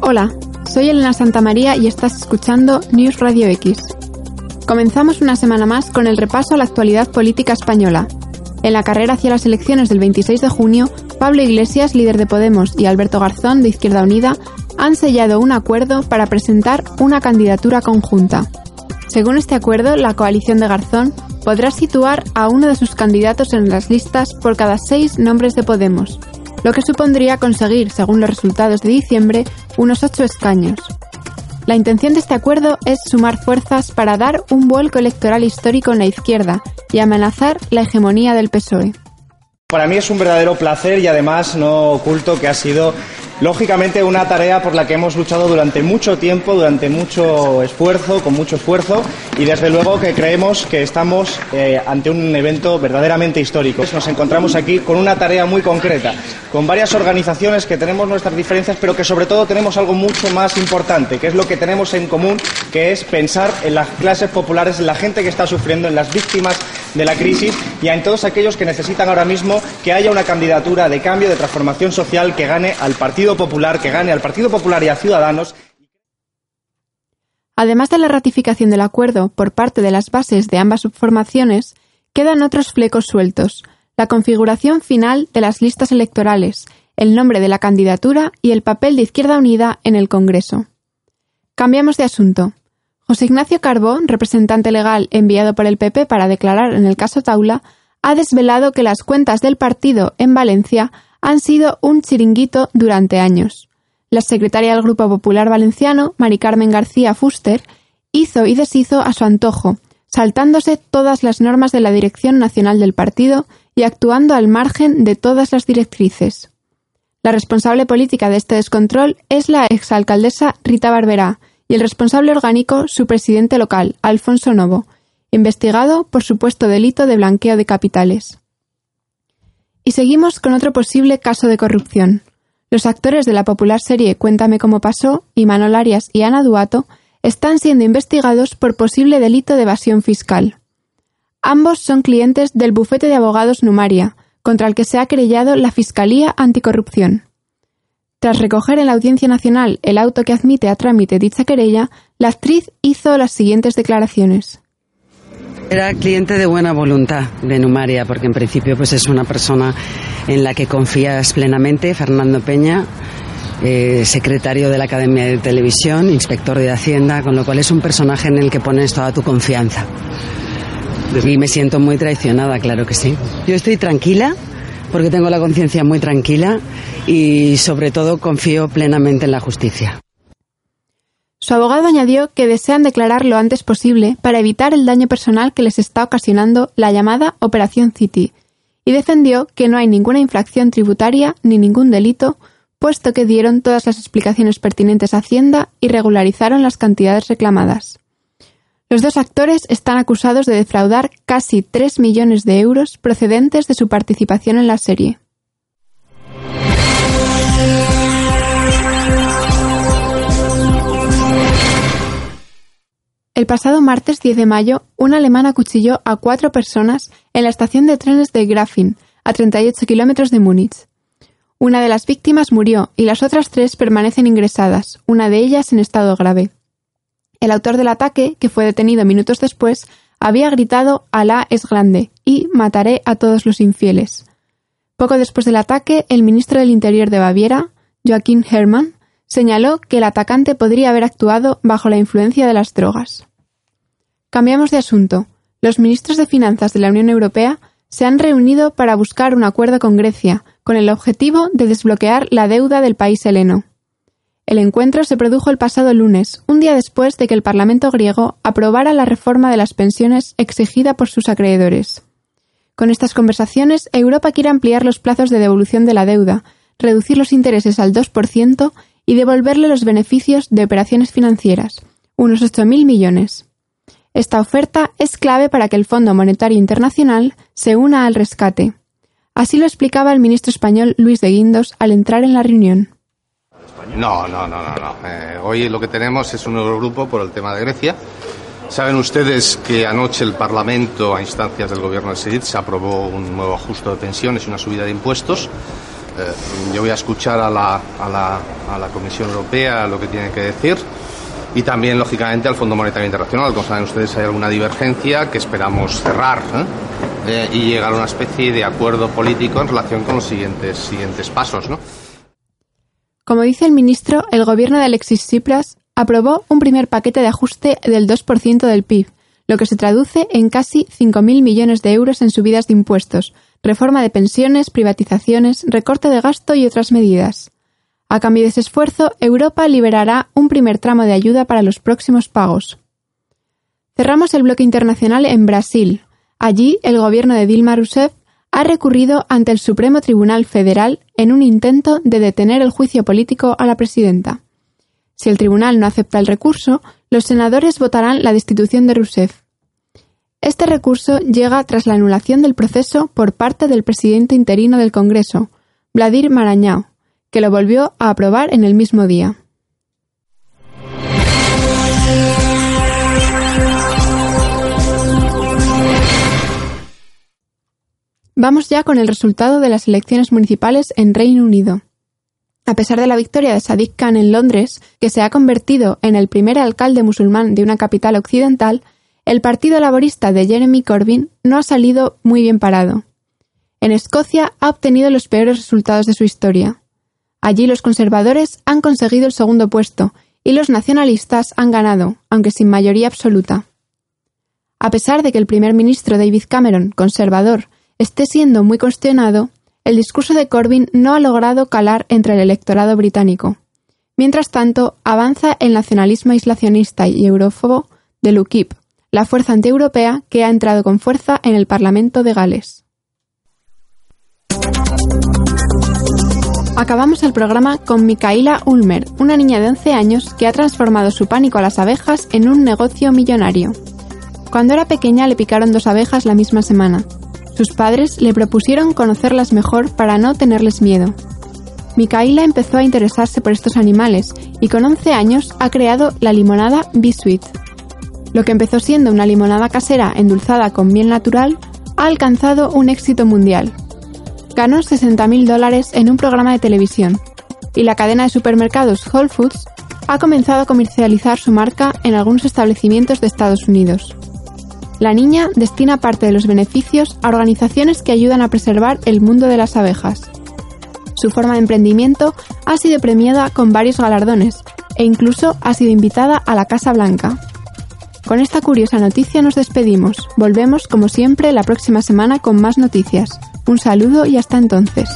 Hola, soy Elena Santamaría y estás escuchando News Radio X. Comenzamos una semana más con el repaso a la actualidad política española. En la carrera hacia las elecciones del 26 de junio, Pablo Iglesias, líder de Podemos, y Alberto Garzón, de Izquierda Unida, han sellado un acuerdo para presentar una candidatura conjunta. Según este acuerdo, la coalición de Garzón podrá situar a uno de sus candidatos en las listas por cada seis nombres de Podemos, lo que supondría conseguir, según los resultados de diciembre, unos ocho escaños. La intención de este acuerdo es sumar fuerzas para dar un vuelco electoral histórico en la izquierda y amenazar la hegemonía del PSOE. Para mí es un verdadero placer y además no oculto que ha sido Lógicamente, una tarea por la que hemos luchado durante mucho tiempo, durante mucho esfuerzo, con mucho esfuerzo, y desde luego que creemos que estamos eh, ante un evento verdaderamente histórico. Nos encontramos aquí con una tarea muy concreta, con varias organizaciones que tenemos nuestras diferencias, pero que sobre todo tenemos algo mucho más importante, que es lo que tenemos en común, que es pensar en las clases populares, en la gente que está sufriendo, en las víctimas de la crisis y en todos aquellos que necesitan ahora mismo que haya una candidatura de cambio, de transformación social que gane al Partido Popular, que gane al Partido Popular y a Ciudadanos. Además de la ratificación del acuerdo por parte de las bases de ambas subformaciones, quedan otros flecos sueltos, la configuración final de las listas electorales, el nombre de la candidatura y el papel de Izquierda Unida en el Congreso. Cambiamos de asunto. José Ignacio Carbó, representante legal enviado por el PP para declarar en el caso Taula, ha desvelado que las cuentas del partido en Valencia han sido un chiringuito durante años. La secretaria del Grupo Popular Valenciano, Mari Carmen García Fuster, hizo y deshizo a su antojo, saltándose todas las normas de la Dirección Nacional del Partido y actuando al margen de todas las directrices. La responsable política de este descontrol es la exalcaldesa Rita Barberá y el responsable orgánico su presidente local, Alfonso Novo, investigado por supuesto delito de blanqueo de capitales. Y seguimos con otro posible caso de corrupción. Los actores de la popular serie Cuéntame cómo pasó, Imanol Arias y Ana Duato, están siendo investigados por posible delito de evasión fiscal. Ambos son clientes del bufete de abogados Numaria, contra el que se ha querellado la Fiscalía Anticorrupción. Tras recoger en la Audiencia Nacional el auto que admite a trámite dicha querella, la actriz hizo las siguientes declaraciones. Era cliente de buena voluntad de Numaria, porque en principio pues es una persona en la que confías plenamente, Fernando Peña, eh, secretario de la Academia de Televisión, inspector de Hacienda, con lo cual es un personaje en el que pones toda tu confianza. Y me siento muy traicionada, claro que sí. Yo estoy tranquila, porque tengo la conciencia muy tranquila y sobre todo confío plenamente en la justicia. Su abogado añadió que desean declarar lo antes posible para evitar el daño personal que les está ocasionando la llamada Operación City, y defendió que no hay ninguna infracción tributaria ni ningún delito, puesto que dieron todas las explicaciones pertinentes a Hacienda y regularizaron las cantidades reclamadas. Los dos actores están acusados de defraudar casi 3 millones de euros procedentes de su participación en la serie. El pasado martes 10 de mayo, un alemán acuchilló a cuatro personas en la estación de trenes de Grafin, a 38 kilómetros de Múnich. Una de las víctimas murió y las otras tres permanecen ingresadas, una de ellas en estado grave. El autor del ataque, que fue detenido minutos después, había gritado Alá es grande y mataré a todos los infieles. Poco después del ataque, el ministro del Interior de Baviera, Joachim Herrmann, señaló que el atacante podría haber actuado bajo la influencia de las drogas. Cambiamos de asunto. Los ministros de Finanzas de la Unión Europea se han reunido para buscar un acuerdo con Grecia, con el objetivo de desbloquear la deuda del país heleno. El encuentro se produjo el pasado lunes, un día después de que el Parlamento griego aprobara la reforma de las pensiones exigida por sus acreedores. Con estas conversaciones, Europa quiere ampliar los plazos de devolución de la deuda, reducir los intereses al 2% y devolverle los beneficios de operaciones financieras, unos 8.000 millones. Esta oferta es clave para que el Fondo Monetario Internacional se una al rescate. Así lo explicaba el ministro español Luis de Guindos al entrar en la reunión. No, no, no, no. no. Eh, hoy lo que tenemos es un Eurogrupo por el tema de Grecia. Saben ustedes que anoche el Parlamento, a instancias del Gobierno de Seguir, se aprobó un nuevo ajuste de pensiones y una subida de impuestos Eh, yo voy a escuchar a la, a, la, a la Comisión Europea lo que tiene que decir y también, lógicamente, al Fondo Monetario Internacional. Como saben ustedes, hay alguna divergencia que esperamos cerrar ¿eh? y llegar a una especie de acuerdo político en relación con los siguientes, siguientes pasos. ¿no? Como dice el ministro, el gobierno de Alexis Tsipras aprobó un primer paquete de ajuste del 2% del PIB, lo que se traduce en casi 5.000 millones de euros en subidas de impuestos, reforma de pensiones, privatizaciones, recorte de gasto y otras medidas. A cambio de ese esfuerzo, Europa liberará un primer tramo de ayuda para los próximos pagos. Cerramos el bloque internacional en Brasil. Allí, el gobierno de Dilma Rousseff ha recurrido ante el Supremo Tribunal Federal en un intento de detener el juicio político a la presidenta. Si el tribunal no acepta el recurso, los senadores votarán la destitución de Rousseff. Este recurso llega tras la anulación del proceso por parte del presidente interino del Congreso, Vladimir Marañao, que lo volvió a aprobar en el mismo día. Vamos ya con el resultado de las elecciones municipales en Reino Unido. A pesar de la victoria de Sadiq Khan en Londres, que se ha convertido en el primer alcalde musulmán de una capital occidental, el Partido Laborista de Jeremy Corbyn no ha salido muy bien parado. En Escocia ha obtenido los peores resultados de su historia. Allí los conservadores han conseguido el segundo puesto y los nacionalistas han ganado, aunque sin mayoría absoluta. A pesar de que el primer ministro David Cameron, conservador, esté siendo muy cuestionado, el discurso de Corbyn no ha logrado calar entre el electorado británico. Mientras tanto, avanza el nacionalismo aislacionista y eurófobo de UKIP, la fuerza antieuropea que ha entrado con fuerza en el Parlamento de Gales. Acabamos el programa con Mikaela Ulmer, una niña de 11 años que ha transformado su pánico a las abejas en un negocio millonario. Cuando era pequeña le picaron dos abejas la misma semana. Sus padres le propusieron conocerlas mejor para no tenerles miedo. Mikaela empezó a interesarse por estos animales y con 11 años ha creado la limonada Bee Sweet. Lo que empezó siendo una limonada casera endulzada con miel natural ha alcanzado un éxito mundial ganó 60.000 dólares en un programa de televisión y la cadena de supermercados Whole Foods ha comenzado a comercializar su marca en algunos establecimientos de Estados Unidos. La niña destina parte de los beneficios a organizaciones que ayudan a preservar el mundo de las abejas. Su forma de emprendimiento ha sido premiada con varios galardones e incluso ha sido invitada a la Casa Blanca. Con esta curiosa noticia nos despedimos. Volvemos como siempre la próxima semana con más noticias. Un saludo y hasta entonces.